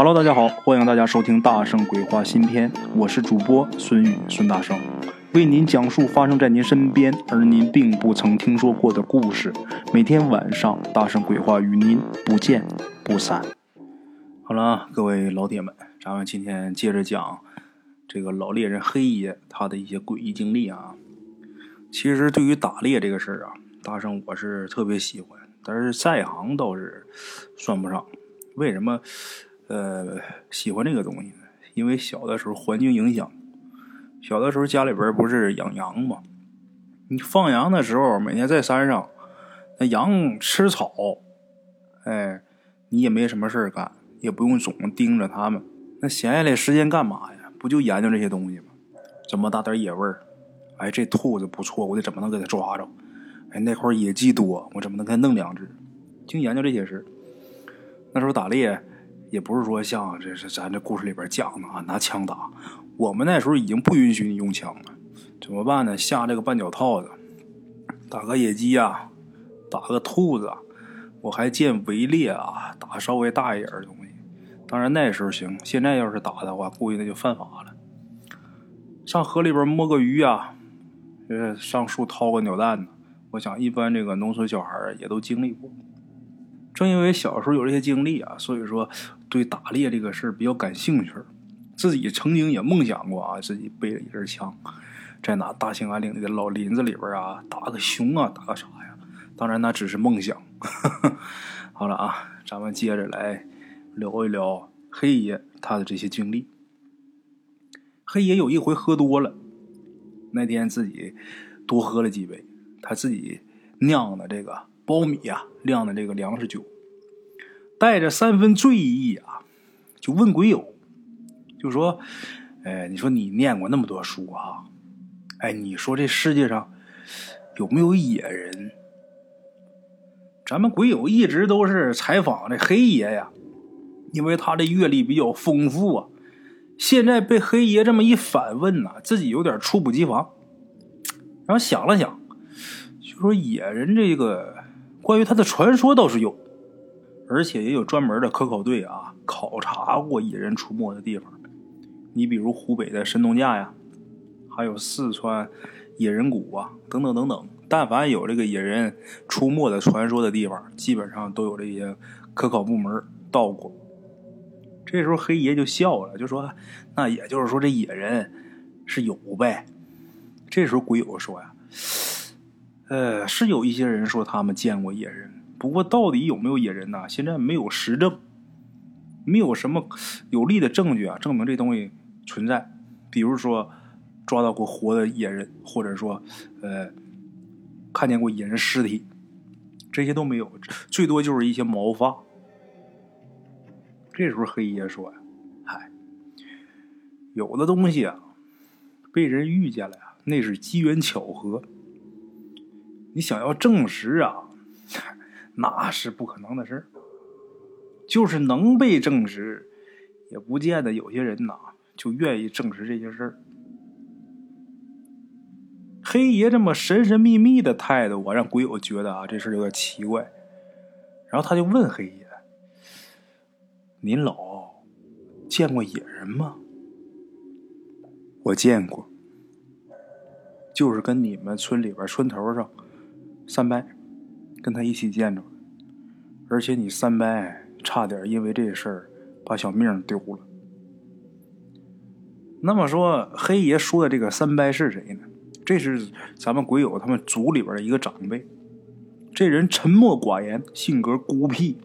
Hello，大家好，欢迎大家收听《大圣鬼话》新篇，我是主播孙宇孙大圣，为您讲述发生在您身边而您并不曾听说过的故事。每天晚上，《大圣鬼话》与您不见不散。好了，各位老铁们，咱们今天接着讲这个老猎人黑爷他的一些诡异经历啊。其实对于打猎这个事儿啊，大圣我是特别喜欢，但是在行倒是算不上。为什么？呃，喜欢这个东西，因为小的时候环境影响，小的时候家里边不是养羊嘛，你放羊的时候，每天在山上，那羊吃草，哎，你也没什么事干，也不用总盯着它们，那闲下来时间干嘛呀？不就研究这些东西吗？怎么打点野味儿？哎，这兔子不错，我得怎么能给它抓着？哎，那块野鸡多，我怎么能给它弄两只？净研究这些事那时候打猎。也不是说像这是咱这故事里边讲的啊，拿枪打。我们那时候已经不允许你用枪了，怎么办呢？下这个绊脚套子，打个野鸡啊，打个兔子。我还见围猎啊，打稍微大一点的东西。当然那时候行，现在要是打的话，估计那就犯法了。上河里边摸个鱼啊，呃，上树掏个鸟蛋子。我想一般这个农村小孩也都经历过。正因为小时候有这些经历啊，所以说对打猎这个事儿比较感兴趣。自己曾经也梦想过啊，自己背着一支枪，在哪大兴安岭里的老林子里边啊，打个熊啊，打个啥呀？当然那只是梦想。好了啊，咱们接着来聊一聊黑爷他的这些经历。黑爷有一回喝多了，那天自己多喝了几杯，他自己酿的这个。苞米呀，酿的这个粮食酒，带着三分醉意啊，就问鬼友，就说：“哎，你说你念过那么多书啊，哎，你说这世界上有没有野人？”咱们鬼友一直都是采访这黑爷呀，因为他的阅历比较丰富啊。现在被黑爷这么一反问呐，自己有点猝不及防，然后想了想，就说：“野人这个。”关于他的传说倒是有，而且也有专门的科考队啊，考察过野人出没的地方。你比如湖北的神农架呀，还有四川野人谷啊，等等等等。但凡有这个野人出没的传说的地方，基本上都有这些科考部门到过。这时候黑爷就笑了，就说：“那也就是说，这野人是有呗。”这时候鬼友说呀。呃，是有一些人说他们见过野人，不过到底有没有野人呢？现在没有实证，没有什么有力的证据啊，证明这东西存在。比如说抓到过活的野人，或者说呃看见过野人尸体，这些都没有，最多就是一些毛发。这时候黑爷说呀：“嗨，有的东西啊，被人遇见了呀，那是机缘巧合。”你想要证实啊，那是不可能的事儿。就是能被证实，也不见得有些人呐就愿意证实这些事儿。黑爷这么神神秘秘的态度，我让鬼友觉得啊，这事儿有点奇怪。然后他就问黑爷：“您老见过野人吗？”我见过，就是跟你们村里边村头上。三伯跟他一起见着，而且你三伯差点因为这事儿把小命丢了。那么说，黑爷说的这个三伯是谁呢？这是咱们鬼友他们族里边的一个长辈。这人沉默寡言，性格孤僻，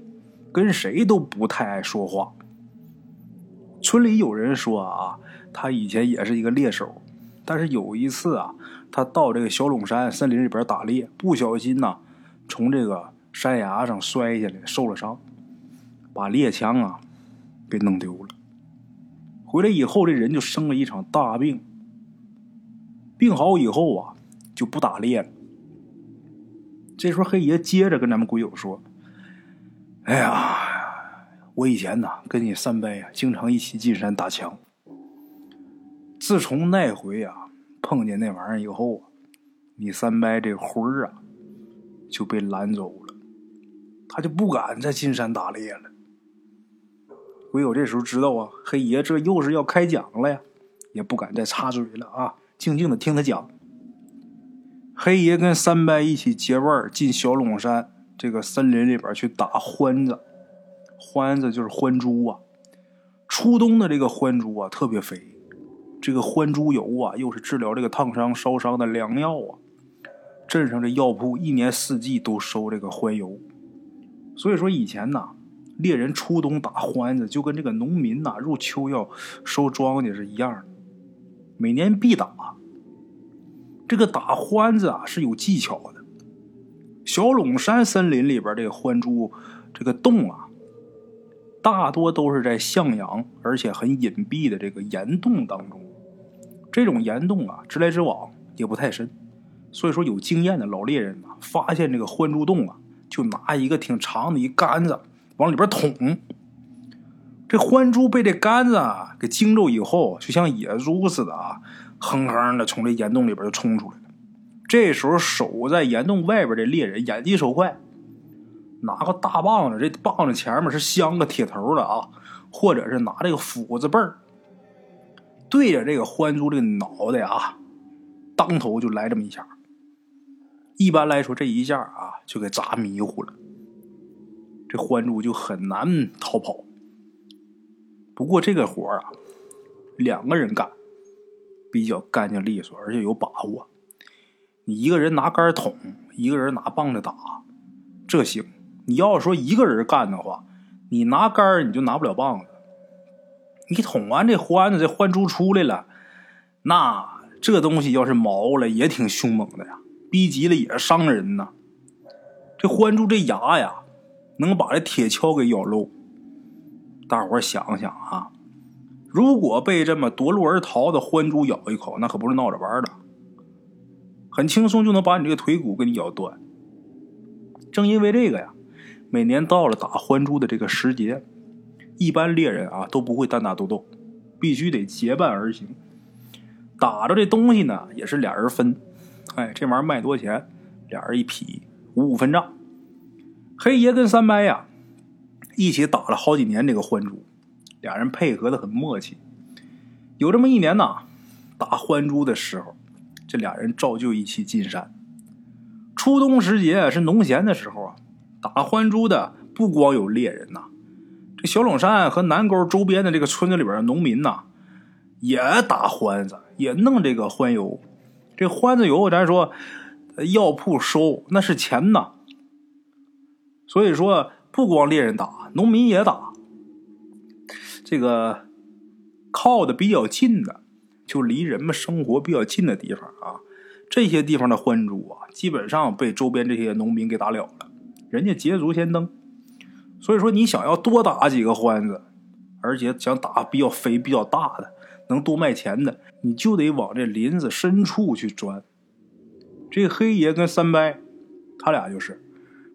跟谁都不太爱说话。村里有人说啊，他以前也是一个猎手，但是有一次啊。他到这个小陇山森林里边打猎，不小心呐，从这个山崖上摔下来，受了伤，把猎枪啊给弄丢了。回来以后，这人就生了一场大病。病好以后啊，就不打猎了。这时候，黑爷接着跟咱们鬼友说：“哎呀，我以前呐跟你三伯呀经常一起进山打枪。自从那回啊。”碰见那玩意儿以后啊，你三伯这魂儿啊就被拦走了，他就不敢再进山打猎了。鬼友这时候知道啊，黑爷这又是要开讲了呀，也不敢再插嘴了啊，静静的听他讲。黑爷跟三伯一起结伴进小陇山这个森林里边去打獾子，獾子就是獾猪啊。初冬的这个獾猪啊，特别肥，这个獾猪油啊，又是治疗这个烫伤、烧伤的良药啊。镇上这药铺一年四季都收这个獾油，所以说以前呐，猎人初冬打獾子，就跟这个农民呐入秋要收庄稼是一样的，每年必打。这个打獾子啊是有技巧的。小陇山森林里边这个獾猪，这个洞啊，大多都是在向阳而且很隐蔽的这个岩洞当中。这种岩洞啊，直来直往也不太深，所以说有经验的老猎人啊，发现这个獾猪洞啊，就拿一个挺长的一杆子往里边捅。这獾猪被这杆子啊给惊着以后，就像野猪似的啊。哼哼的从这岩洞里边就冲出来了。这时候守在岩洞外边的猎人眼疾手快，拿个大棒子，这棒子前面是镶个铁头的啊，或者是拿这个斧子背儿，对着这个獾猪这个脑袋啊，当头就来这么一下。一般来说，这一下啊就给砸迷糊了，这獾猪就很难逃跑。不过这个活啊，两个人干。比较干净利索，而且有把握。你一个人拿杆捅，一个人拿棒子打，这行。你要说一个人干的话，你拿杆你就拿不了棒子。你捅完这獾子，这獾猪出来了，那这东西要是毛了，也挺凶猛的呀，逼急了也伤人呐。这獾猪这牙呀，能把这铁锹给咬漏。大伙想想啊。如果被这么夺路而逃的獾猪咬一口，那可不是闹着玩的，很轻松就能把你这个腿骨给你咬断。正因为这个呀，每年到了打獾猪的这个时节，一般猎人啊都不会单打独斗，必须得结伴而行。打着这东西呢，也是俩人分。哎，这玩意儿卖多钱？俩人一匹，五五分账。黑爷跟三伯呀，一起打了好几年这个獾猪。俩人配合的很默契。有这么一年呐，打獾猪的时候，这俩人照旧一起进山。初冬时节是农闲的时候啊，打獾猪的不光有猎人呐，小陇山和南沟周边的这个村子里边的农民呐，也打獾子，也弄这个獾油。这獾子油，咱说药铺收那是钱呐。所以说，不光猎人打，农民也打。这个靠的比较近的，就离人们生活比较近的地方啊，这些地方的獾猪啊，基本上被周边这些农民给打了了，人家捷足先登。所以说，你想要多打几个獾子，而且想打比较肥、比较大的，能多卖钱的，你就得往这林子深处去钻。这黑爷跟三伯，他俩就是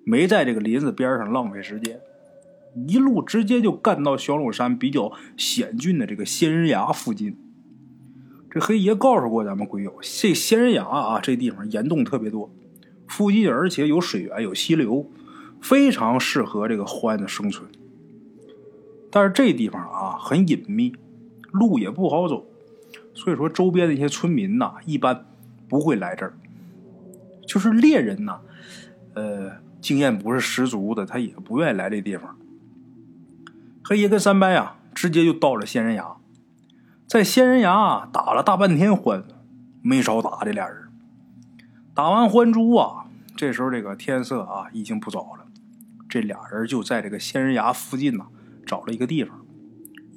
没在这个林子边上浪费时间。一路直接就干到小陇山比较险峻的这个仙人崖附近。这黑爷告诉过咱们鬼友，这仙人崖啊，这地方岩洞特别多，附近而且有水源、有溪流，非常适合这个獾的生存。但是这地方啊很隐秘，路也不好走，所以说周边的一些村民呐，一般不会来这儿。就是猎人呐，呃，经验不是十足的，他也不愿意来这地方。黑爷跟三伯呀，直接就到了仙人崖，在仙人崖打了大半天獾，没少打这俩人。打完獾猪啊，这时候这个天色啊已经不早了，这俩人就在这个仙人崖附近呐找了一个地方，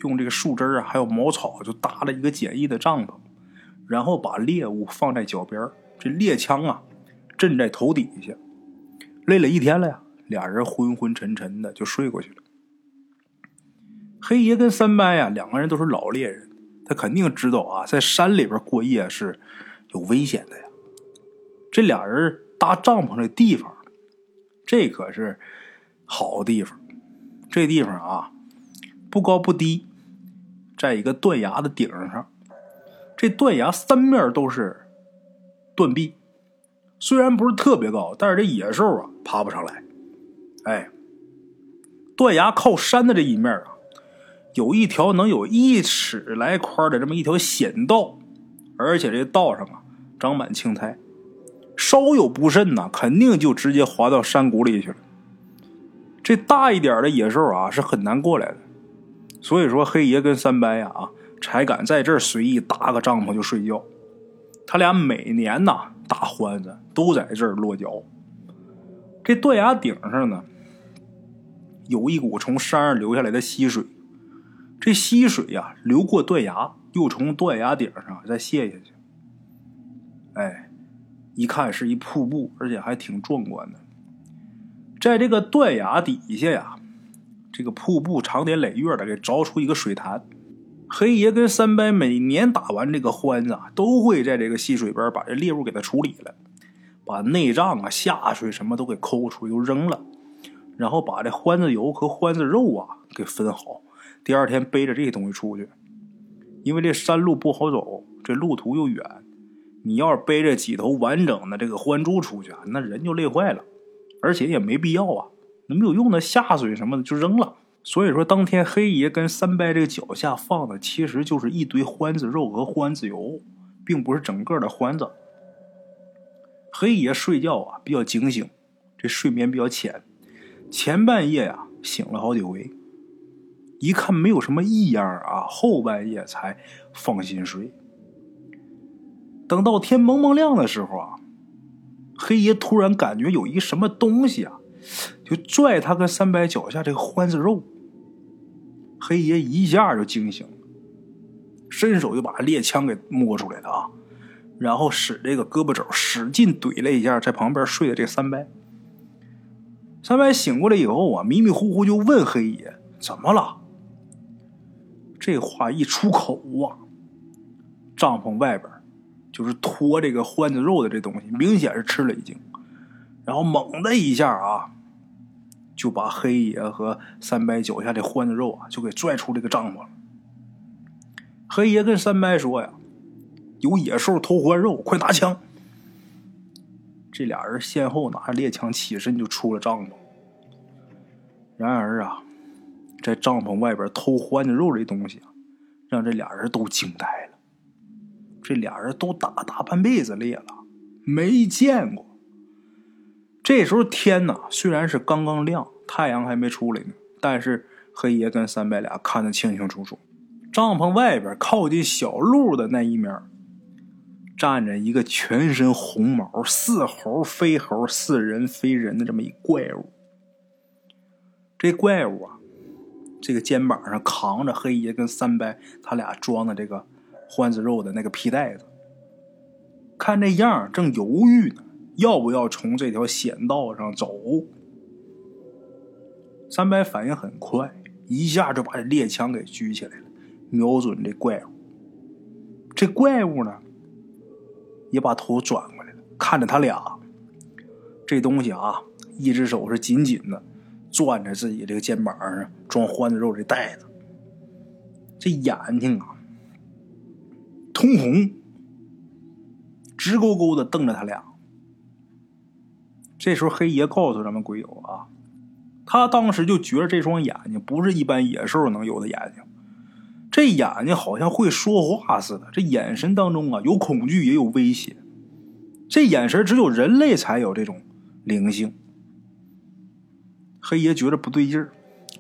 用这个树枝啊还有茅草就搭了一个简易的帐篷，然后把猎物放在脚边，这猎枪啊枕在头底下。累了一天了呀，俩人昏昏沉沉的就睡过去了。黑爷跟三伯呀，两个人都是老猎人，他肯定知道啊，在山里边过夜是有危险的呀。这俩人搭帐篷的地方，这可是好地方。这地方啊，不高不低，在一个断崖的顶上。这断崖三面都是断壁，虽然不是特别高，但是这野兽啊爬不上来。哎，断崖靠山的这一面啊。有一条能有一尺来宽的这么一条险道，而且这道上啊长满青苔，稍有不慎呐，肯定就直接滑到山谷里去了。这大一点的野兽啊是很难过来的，所以说黑爷跟三白呀啊才敢在这儿随意搭个帐篷就睡觉。他俩每年呐打欢子都在这儿落脚。这断崖顶上呢，有一股从山上流下来的溪水。这溪水呀，流过断崖，又从断崖顶上再泻下去。哎，一看是一瀑布，而且还挺壮观的。在这个断崖底下呀，这个瀑布长年累月的给凿出一个水潭。黑爷跟三白每年打完这个欢子，都会在这个溪水边把这猎物给它处理了，把内脏啊、下水什么都给抠出又扔了，然后把这欢子油和欢子肉啊给分好。第二天背着这些东西出去，因为这山路不好走，这路途又远。你要是背着几头完整的这个獾猪出去啊，那人就累坏了，而且也没必要啊，那没有用的下水什么的就扔了。所以说，当天黑爷跟三伯这个脚下放的其实就是一堆獾子肉和獾子油，并不是整个的獾子。黑爷睡觉啊比较警醒，这睡眠比较浅，前半夜呀醒了好几回。一看没有什么异样啊，后半夜才放心睡。等到天蒙蒙亮的时候啊，黑爷突然感觉有一什么东西啊，就拽他跟三白脚下这个欢子肉。黑爷一下就惊醒了，伸手就把猎枪给摸出来了啊，然后使这个胳膊肘使劲怼了一下在旁边睡的这三白。三白醒过来以后啊，迷迷糊糊就问黑爷怎么了。这话一出口啊，帐篷外边就是拖这个獾子肉的这东西，明显是吃了一惊，然后猛的一下啊，就把黑爷和三白脚下的獾子肉啊，就给拽出这个帐篷了。黑爷跟三白说呀：“有野兽偷獾肉，快拿枪！”这俩人先后拿着猎枪起身就出了帐篷。然而啊。在帐篷外边偷獾子肉这东西，让这俩人都惊呆了。这俩人都打大半辈子猎了，没见过。这时候天呐，虽然是刚刚亮，太阳还没出来呢，但是黑爷跟三白俩看得清清楚楚。帐篷外边靠近小路的那一面，站着一个全身红毛、似猴非猴、似人非人的这么一怪物。这怪物啊。这个肩膀上扛着黑爷跟三白他俩装的这个獾子肉的那个皮袋子，看这样正犹豫呢，要不要从这条险道上走？三白反应很快，一下就把这猎枪给举起来了，瞄准这怪物。这怪物呢，也把头转过来了，看着他俩。这东西啊，一只手是紧紧的。攥着自己这个肩膀上装獾子肉这袋子，这眼睛啊通红，直勾勾的瞪着他俩。这时候黑爷告诉咱们鬼友啊，他当时就觉得这双眼睛不是一般野兽能有的眼睛，这眼睛好像会说话似的，这眼神当中啊有恐惧也有威胁，这眼神只有人类才有这种灵性。黑爷觉得不对劲儿，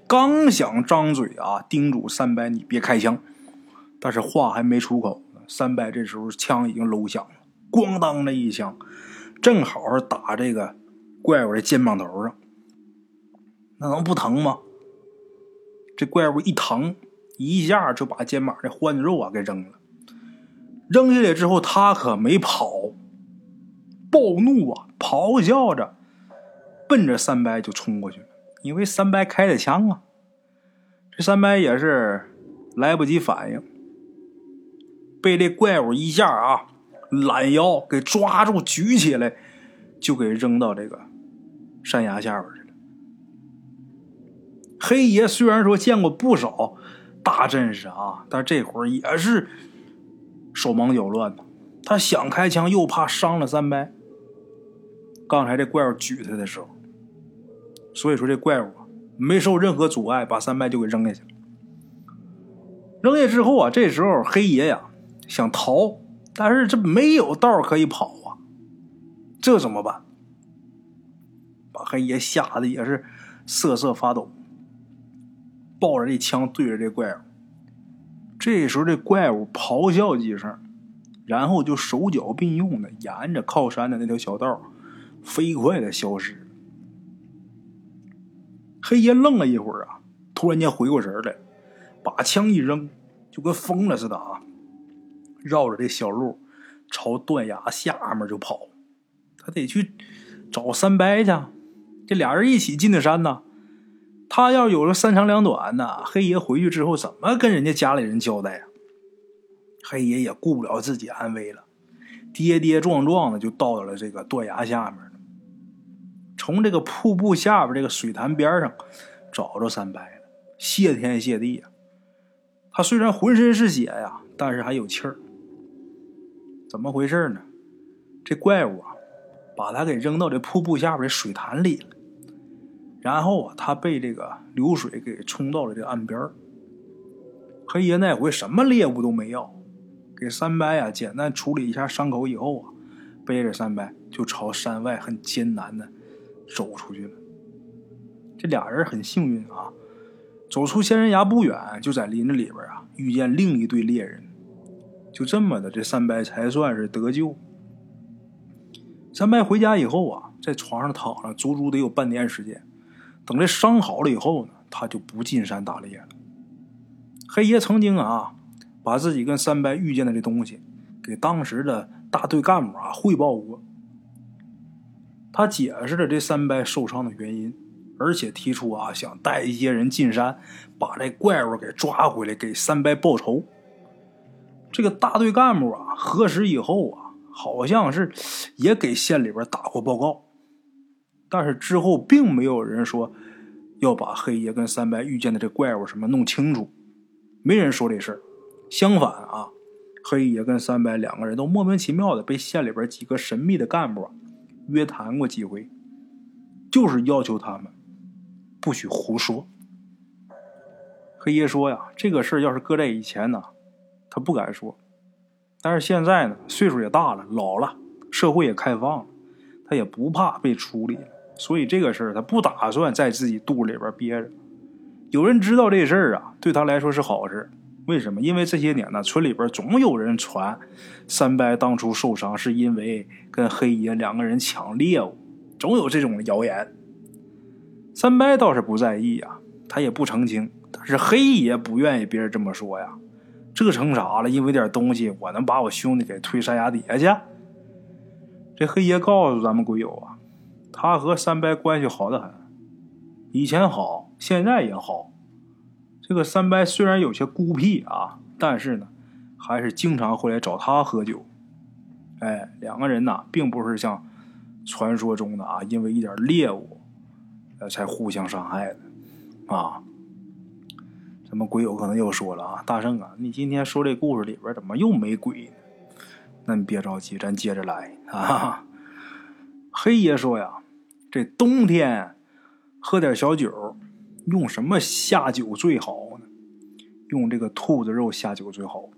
刚想张嘴啊叮嘱三白你别开枪，但是话还没出口，三白这时候枪已经搂响了，咣当的一枪，正好打这个怪物的肩膀头上，那能不疼吗？这怪物一疼，一下就把肩膀的欢子肉啊给扔了，扔下来之后他可没跑，暴怒啊，咆哮着，奔着三白就冲过去了。因为三白开的枪啊，这三白也是来不及反应，被这怪物一下啊懒腰给抓住，举起来就给扔到这个山崖下边去了。黑爷虽然说见过不少大阵势啊，但这会儿也是手忙脚乱的。他想开枪，又怕伤了三白。刚才这怪物举他的时候。所以说这怪物没受任何阻碍，把三白就给扔下去了。扔下之后啊，这时候黑爷呀想逃，但是这没有道可以跑啊，这怎么办？把黑爷吓得也是瑟瑟发抖，抱着这枪对着这怪物。这时候这怪物咆哮几声，然后就手脚并用的沿着靠山的那条小道飞快的消失。黑爷愣了一会儿啊，突然间回过神来，把枪一扔，就跟疯了似的啊，绕着这小路朝断崖下面就跑。他得去找三伯去，这俩人一起进的山呢。他要有了三长两短呢，黑爷回去之后怎么跟人家家里人交代呀？黑爷也顾不了自己安危了，跌跌撞撞的就到了这个断崖下面。从这个瀑布下边这个水潭边上找着三伯了，谢天谢地呀！他虽然浑身是血呀，但是还有气儿。怎么回事呢？这怪物啊，把他给扔到这瀑布下边的水潭里了。然后啊，他被这个流水给冲到了这岸边黑爷那回什么猎物都没要，给三伯呀简单处理一下伤口以后啊，背着三伯就朝山外很艰难的走出去了。这俩人很幸运啊，走出仙人崖不远，就在林子里边啊遇见另一对猎人，就这么的，这三伯才算是得救。三伯回家以后啊，在床上躺了足足得有半年时间。等这伤好了以后呢，他就不进山打猎了。黑爷曾经啊，把自己跟三伯遇见的这东西，给当时的大队干部啊汇报过。他解释了这三伯受伤的原因，而且提出啊，想带一些人进山，把这怪物给抓回来，给三伯报仇。这个大队干部啊，核实以后啊，好像是也给县里边打过报告。但是之后并没有人说要把黑爷跟三白遇见的这怪物什么弄清楚，没人说这事。相反啊，黑爷跟三白两个人都莫名其妙的被县里边几个神秘的干部约谈过几回，就是要求他们不许胡说。黑爷说呀，这个事儿要是搁在以前呢，他不敢说。但是现在呢，岁数也大了，老了，社会也开放了，他也不怕被处理。所以这个事儿他不打算在自己肚里边憋着。有人知道这事儿啊，对他来说是好事。为什么？因为这些年呢，村里边总有人传三伯当初受伤是因为跟黑爷两个人抢猎物，总有这种谣言。三伯倒是不在意呀，他也不澄清。但是黑爷不愿意别人这么说呀，这成啥了？因为点东西，我能把我兄弟给推山崖底下去？这黑爷告诉咱们鬼友啊。他和三伯关系好的很，以前好，现在也好。这个三伯虽然有些孤僻啊，但是呢，还是经常会来找他喝酒。哎，两个人呐，并不是像传说中的啊，因为一点猎物，呃，才互相伤害的啊。咱们鬼友可能又说了啊，大圣啊，你今天说这故事里边怎么又没鬼呢？那你别着急，咱接着来啊。黑爷说呀。这冬天喝点小酒，用什么下酒最好呢？用这个兔子肉下酒最好，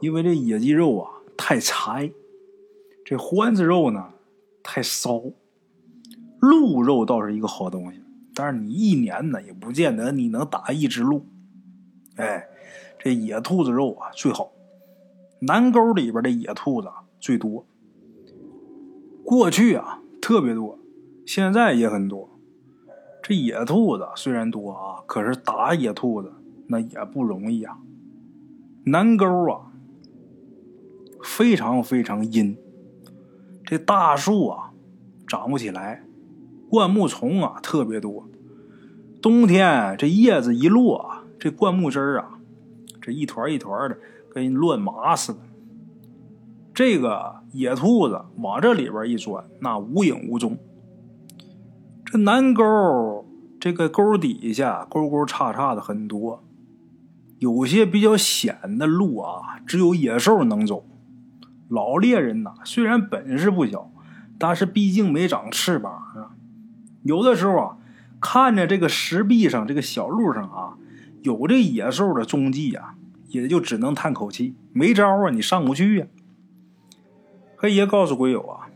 因为这野鸡肉啊太柴，这獾子肉呢太骚。鹿肉倒是一个好东西，但是你一年呢也不见得你能打一只鹿。哎，这野兔子肉啊最好，南沟里边的野兔子最多，过去啊特别多。现在也很多，这野兔子虽然多啊，可是打野兔子那也不容易啊。南沟啊，非常非常阴，这大树啊长不起来，灌木丛啊特别多。冬天这叶子一落，这灌木枝啊，这一团一团的，跟乱麻似的。这个野兔子往这里边一钻，那无影无踪。这南沟这个沟底下沟沟叉叉的很多，有些比较险的路啊，只有野兽能走。老猎人呐，虽然本事不小，但是毕竟没长翅膀啊。有的时候啊，看着这个石壁上这个小路上啊，有这野兽的踪迹啊，也就只能叹口气，没招啊，你上不去呀。黑爷告诉鬼友啊，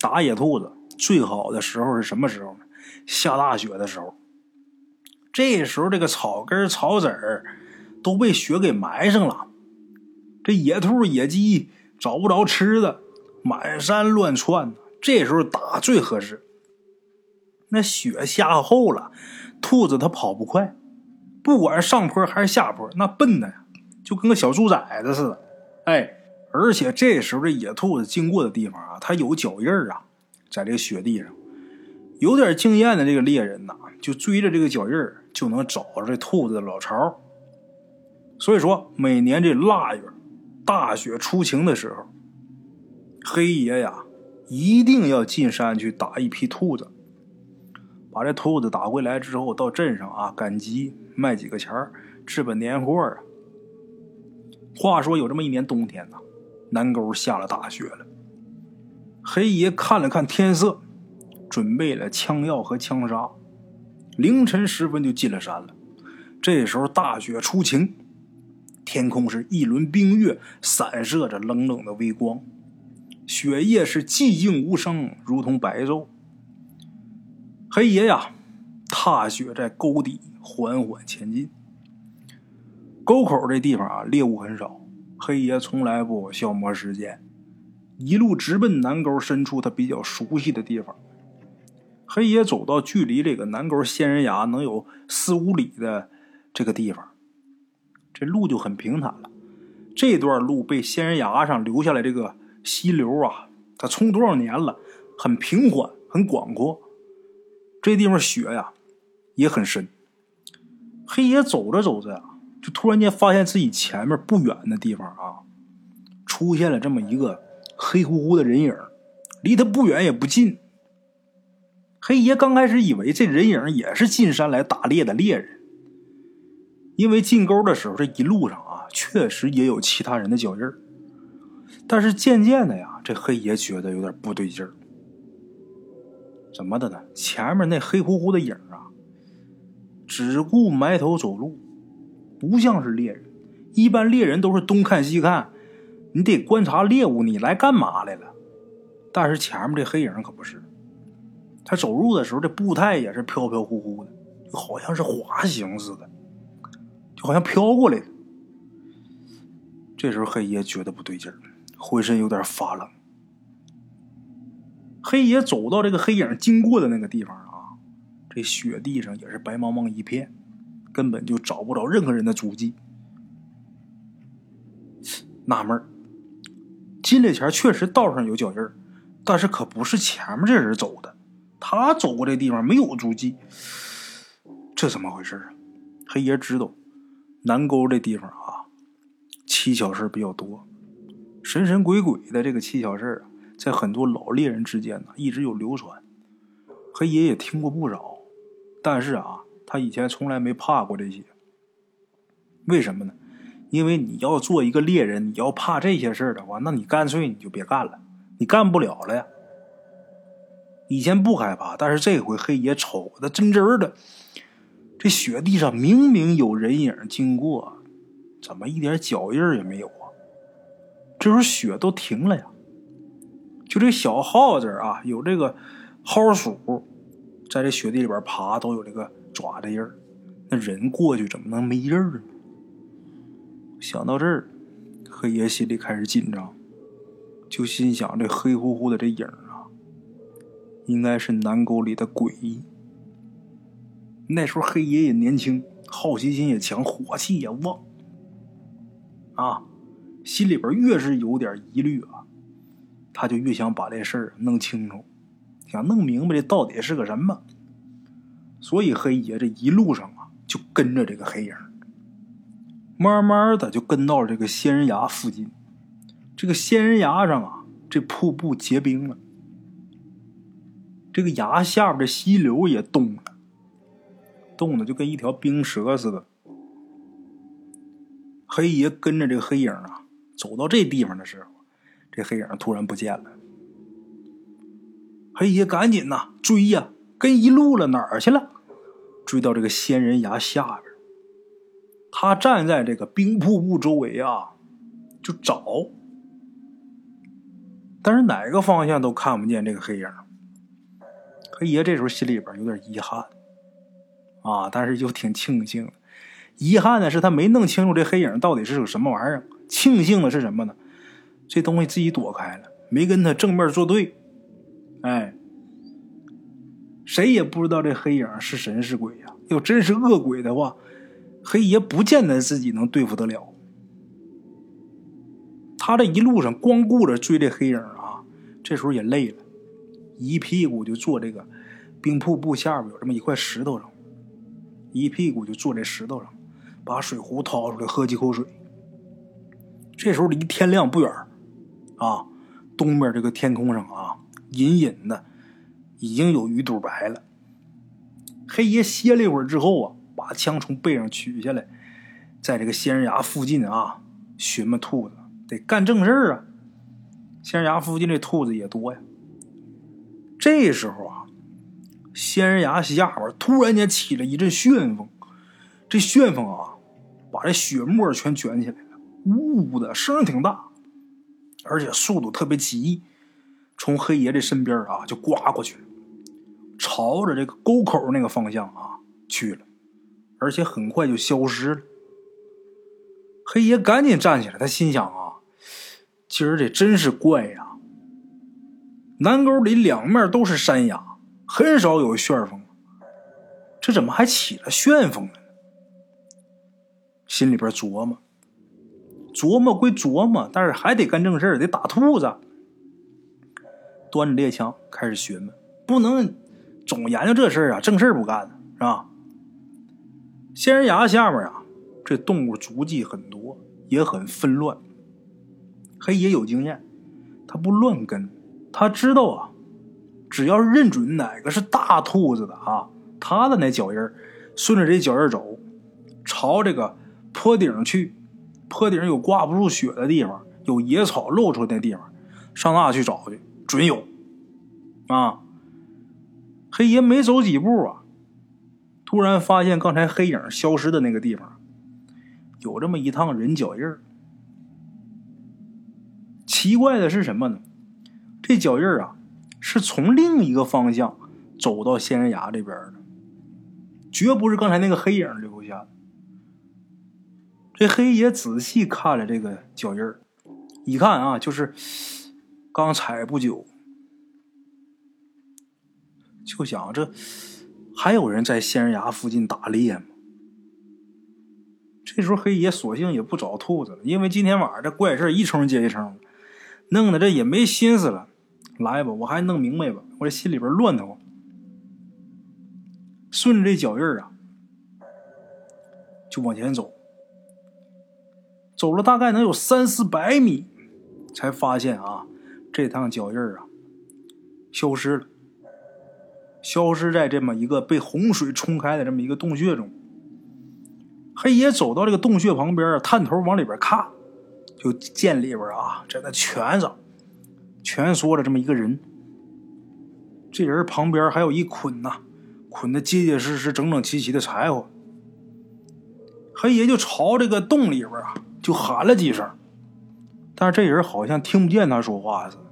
打野兔子最好的时候是什么时候呢？下大雪的时候。这时候这个草根草籽儿都被雪给埋上了，这野兔野鸡找不着吃的，满山乱窜。这时候打最合适。那雪下厚了，兔子它跑不快。不管是上坡还是下坡，那笨的呀，就跟个小猪崽子似的。哎，而且这时候这野兔子经过的地方啊，它有脚印儿啊，在这个雪地上。有点经验的这个猎人呐，就追着这个脚印儿，就能找着这兔子的老巢。所以说，每年这腊月大雪初晴的时候，黑爷呀，一定要进山去打一批兔子。把这兔子打回来之后，到镇上啊赶集，卖几个钱儿，置办年货啊。话说有这么一年冬天呐，南沟下了大雪了。黑爷看了看天色，准备了枪药和枪杀，凌晨时分就进了山了。这时候大雪初晴，天空是一轮冰月，散射着冷冷的微光，雪夜是寂静无声，如同白昼。黑爷呀，踏雪在沟底缓缓前进。沟口这地方啊，猎物很少，黑爷从来不消磨时间，一路直奔南沟深处他比较熟悉的地方。黑爷走到距离这个南沟仙人崖能有四五里的这个地方，这路就很平坦了。这段路被仙人崖上留下来这个溪流啊，它冲多少年了，很平缓，很广阔。这地方雪呀也很深。黑爷走着走着呀，就突然间发现自己前面不远的地方啊，出现了这么一个黑乎乎的人影，离他不远也不近。黑爷刚开始以为这人影也是进山来打猎的猎人，因为进沟的时候这一路上啊，确实也有其他人的脚印但是渐渐的呀，这黑爷觉得有点不对劲儿。怎么的呢？前面那黑乎乎的影啊，只顾埋头走路，不像是猎人。一般猎人都是东看西看，你得观察猎物，你来干嘛来了？但是前面这黑影可不是，他走路的时候这步态也是飘飘忽忽的，就好像是滑行似的，就好像飘过来的。这时候黑爷觉得不对劲儿，浑身有点发冷。黑爷走到这个黑影经过的那个地方啊，这雪地上也是白茫茫一片，根本就找不着任何人的足迹。纳闷进来前确实道上有脚印但是可不是前面这人走的，他走过这地方没有足迹，这怎么回事啊？黑爷知道南沟这地方啊，蹊跷事比较多，神神鬼鬼的这个蹊跷事啊。在很多老猎人之间呢，一直有流传。黑爷也听过不少，但是啊，他以前从来没怕过这些。为什么呢？因为你要做一个猎人，你要怕这些事儿的话，那你干脆你就别干了，你干不了了呀。以前不害怕，但是这回黑爷瞅的真真的，这雪地上明明有人影经过，怎么一点脚印也没有啊？这时候雪都停了呀。就这小耗子啊，有这个蒿鼠在这雪地里边爬，都有这个爪子印儿。那人过去怎么能没印儿呢？想到这儿，黑爷心里开始紧张，就心想：这黑乎乎的这影啊，应该是南沟里的鬼。那时候黑爷也年轻，好奇心也强，火气也旺啊，心里边越是有点疑虑啊。他就越想把这事儿弄清楚，想弄明白这到底是个什么。所以黑爷这一路上啊，就跟着这个黑影，慢慢的就跟到了这个仙人崖附近。这个仙人崖上啊，这瀑布结冰了，这个崖下边的溪流也冻了，冻的就跟一条冰蛇似的。黑爷跟着这个黑影啊，走到这地方的时候。这黑影突然不见了，黑爷赶紧呐追呀，跟一路了哪儿去了？追到这个仙人崖下边，他站在这个冰瀑布周围啊，就找，但是哪个方向都看不见这个黑影。黑爷这时候心里边有点遗憾啊，但是又挺庆幸。遗憾的是他没弄清楚这黑影到底是个什么玩意儿。庆幸的是什么呢？这东西自己躲开了，没跟他正面作对。哎，谁也不知道这黑影是神是鬼呀。要真是恶鬼的话，黑爷不见得自己能对付得了。他这一路上光顾着追这黑影啊，这时候也累了，一屁股就坐这个冰瀑布下边有这么一块石头上，一屁股就坐这石头上，把水壶掏出来喝几口水。这时候离天亮不远啊，东边这个天空上啊，隐隐的已经有鱼肚白了。黑爷歇了一会儿之后啊，把枪从背上取下来，在这个仙人崖附近啊寻摸兔子，得干正事儿啊。仙人崖附近这兔子也多呀。这时候啊，仙人崖下边突然间起了一阵旋风，这旋风啊，把这雪沫全卷起来了，呜呜的声挺大，而且速度特别急，从黑爷这身边啊就刮过去了。朝着这个沟口那个方向啊去了，而且很快就消失了。黑爷赶紧站起来，他心想啊，今儿这真是怪呀！南沟里两面都是山崖，很少有旋风，这怎么还起了旋风了呢？心里边琢磨，琢磨归琢磨，但是还得干正事得打兔子。端着猎枪开始寻摸，不能。总研究这事儿啊，正事不干是吧？仙人崖下面啊，这动物足迹很多，也很纷乱。黑爷有经验，他不乱跟，他知道啊，只要认准哪个是大兔子的啊，他的那脚印顺着这脚印走，朝这个坡顶去，坡顶有挂不住雪的地方，有野草露出那地方，上那去找去，准有啊。黑爷没走几步啊，突然发现刚才黑影消失的那个地方，有这么一趟人脚印奇怪的是什么呢？这脚印啊，是从另一个方向走到仙人崖这边的，绝不是刚才那个黑影留下的。这黑爷仔细看了这个脚印儿一看啊，就是刚踩不久。就想这还有人在仙人崖附近打猎吗？这时候黑爷索性也不找兔子了，因为今天晚上这怪事一声接一声，弄得这也没心思了。来吧，我还弄明白吧，我这心里边乱的慌。顺着这脚印儿啊，就往前走，走了大概能有三四百米，才发现啊，这趟脚印啊消失了。消失在这么一个被洪水冲开的这么一个洞穴中。黑爷走到这个洞穴旁边探头往里边看，就见里边啊，在那蜷着、蜷缩着这么一个人。这人旁边还有一捆呐，捆的结结实实、整整齐齐的柴火。黑爷就朝这个洞里边啊，就喊了几声，但是这人好像听不见他说话似的，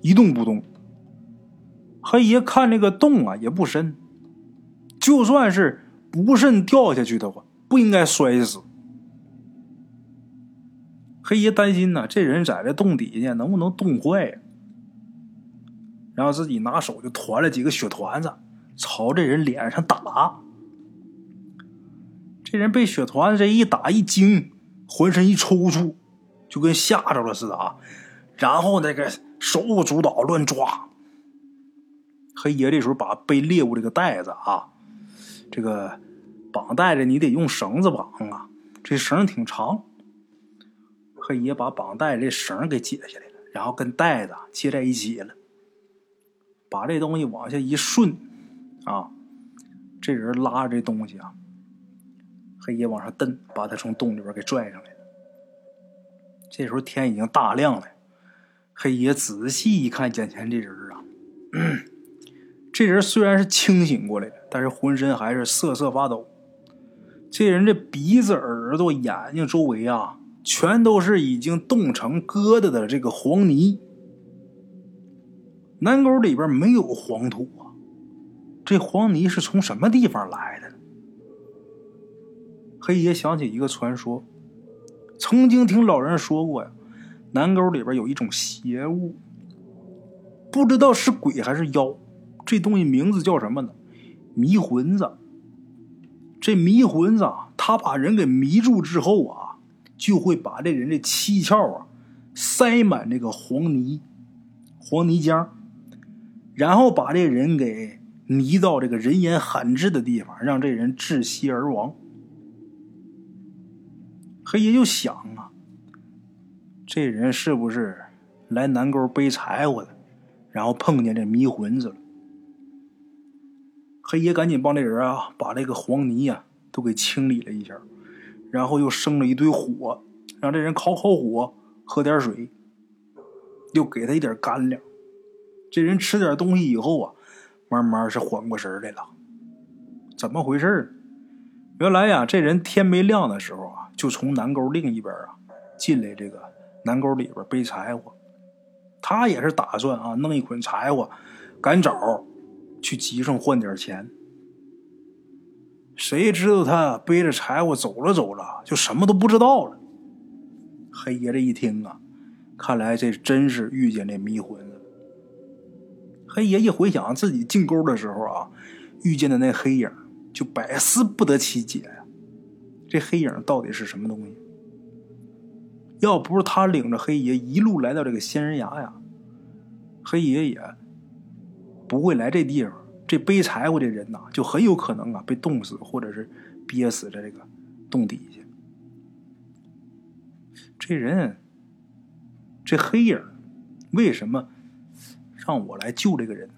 一动不动。黑爷看这个洞啊也不深，就算是不慎掉下去的话，不应该摔死。黑爷担心呢，这人在这洞底下能不能冻坏呀？然后自己拿手就团了几个雪团子，朝这人脸上打。这人被雪团子这一打一惊，浑身一抽搐，就跟吓着了似的啊！然后那个手舞足蹈乱抓。黑爷这时候把背猎物这个袋子啊，这个绑带着，你得用绳子绑啊，这绳挺长。黑爷把绑带这绳给解下来了，然后跟袋子接在一起了，把这东西往下一顺，啊，这人拉着这东西啊，黑爷往上蹬，把他从洞里边给拽上来了。这时候天已经大亮了，黑爷仔细一看眼前这人啊。这人虽然是清醒过来的，但是浑身还是瑟瑟发抖。这人这鼻子、耳朵、眼睛周围啊，全都是已经冻成疙瘩的这个黄泥。南沟里边没有黄土啊，这黄泥是从什么地方来的？黑爷想起一个传说，曾经听老人说过呀，南沟里边有一种邪物，不知道是鬼还是妖，这东西名字叫什么呢？迷魂子。这迷魂子啊，他把人给迷住之后啊，就会把这人的七窍啊塞满这个黄泥、黄泥浆，然后把这人给迷到这个人烟罕至的地方，让这人窒息而亡。黑爷就想啊，这人是不是来南沟背柴火的，然后碰见这迷魂子了？黑爷赶紧帮这人啊，把这个黄泥呀都给清理了一下，然后又生了一堆火，让这人烤烤火，喝点水，又给他一点干粮。这人吃点东西以后啊，慢慢是缓过神来了。怎么回事原来呀，这人天没亮的时候啊，就从南沟另一边啊进来，这个南沟里边背柴火。他也是打算啊，弄一捆柴火，赶早。去集上换点钱，谁知道他背着柴火走了走了，就什么都不知道了。黑爷这一听啊，看来这真是遇见这迷魂了。黑爷一回想自己进沟的时候啊，遇见的那黑影，就百思不得其解。这黑影到底是什么东西？要不是他领着黑爷一路来到这个仙人崖呀，黑爷也。不会来这地方，这背柴火的人呐，就很有可能啊被冻死，或者是憋死在这个洞底下。这人，这黑影，为什么让我来救这个人呢？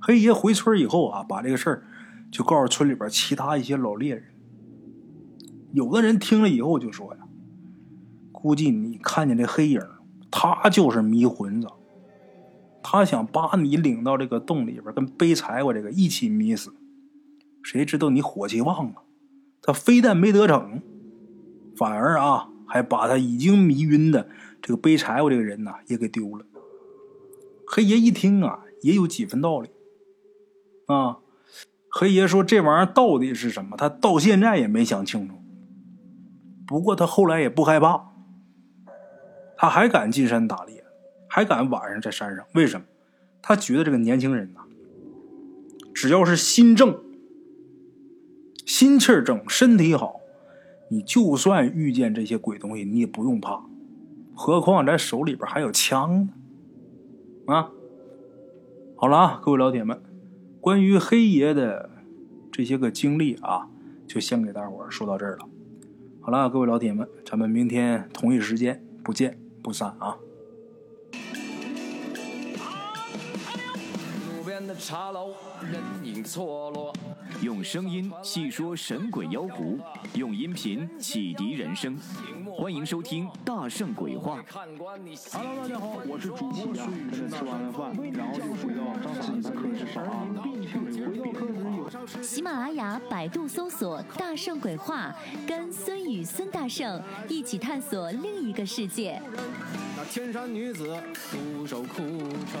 黑爷回村以后啊，把这个事儿就告诉村里边其他一些老猎人。有的人听了以后就说呀：“估计你看见这黑影，他就是迷魂子。”他想把你领到这个洞里边，跟背柴火这个一起迷死。谁知道你火气旺啊？他非但没得逞，反而啊，还把他已经迷晕的这个背柴火这个人呐，也给丢了。黑爷一听啊，也有几分道理啊。黑爷说：“这玩意儿到底是什么？他到现在也没想清楚。不过他后来也不害怕，他还敢进山打猎。”还敢晚上在山上？为什么？他觉得这个年轻人呐，只要是心正、心气儿正、身体好，你就算遇见这些鬼东西，你也不用怕。何况咱手里边还有枪呢！啊，好了啊，各位老铁们，关于黑爷的这些个经历啊，就先给大伙说到这儿了。好了，各位老铁们，咱们明天同一时间不见不散啊！茶楼，人影错落。用声音细说神鬼妖狐，用音频启迪人生。欢迎收听《大圣鬼话》。Hello，大家好，我是主播孙宇。吃完了饭，然后就回到自己的课室上啊。喜马拉雅、百度搜索“大圣鬼话”，跟孙宇、孙大圣一起探索另一个世界。那天山女子独守空城，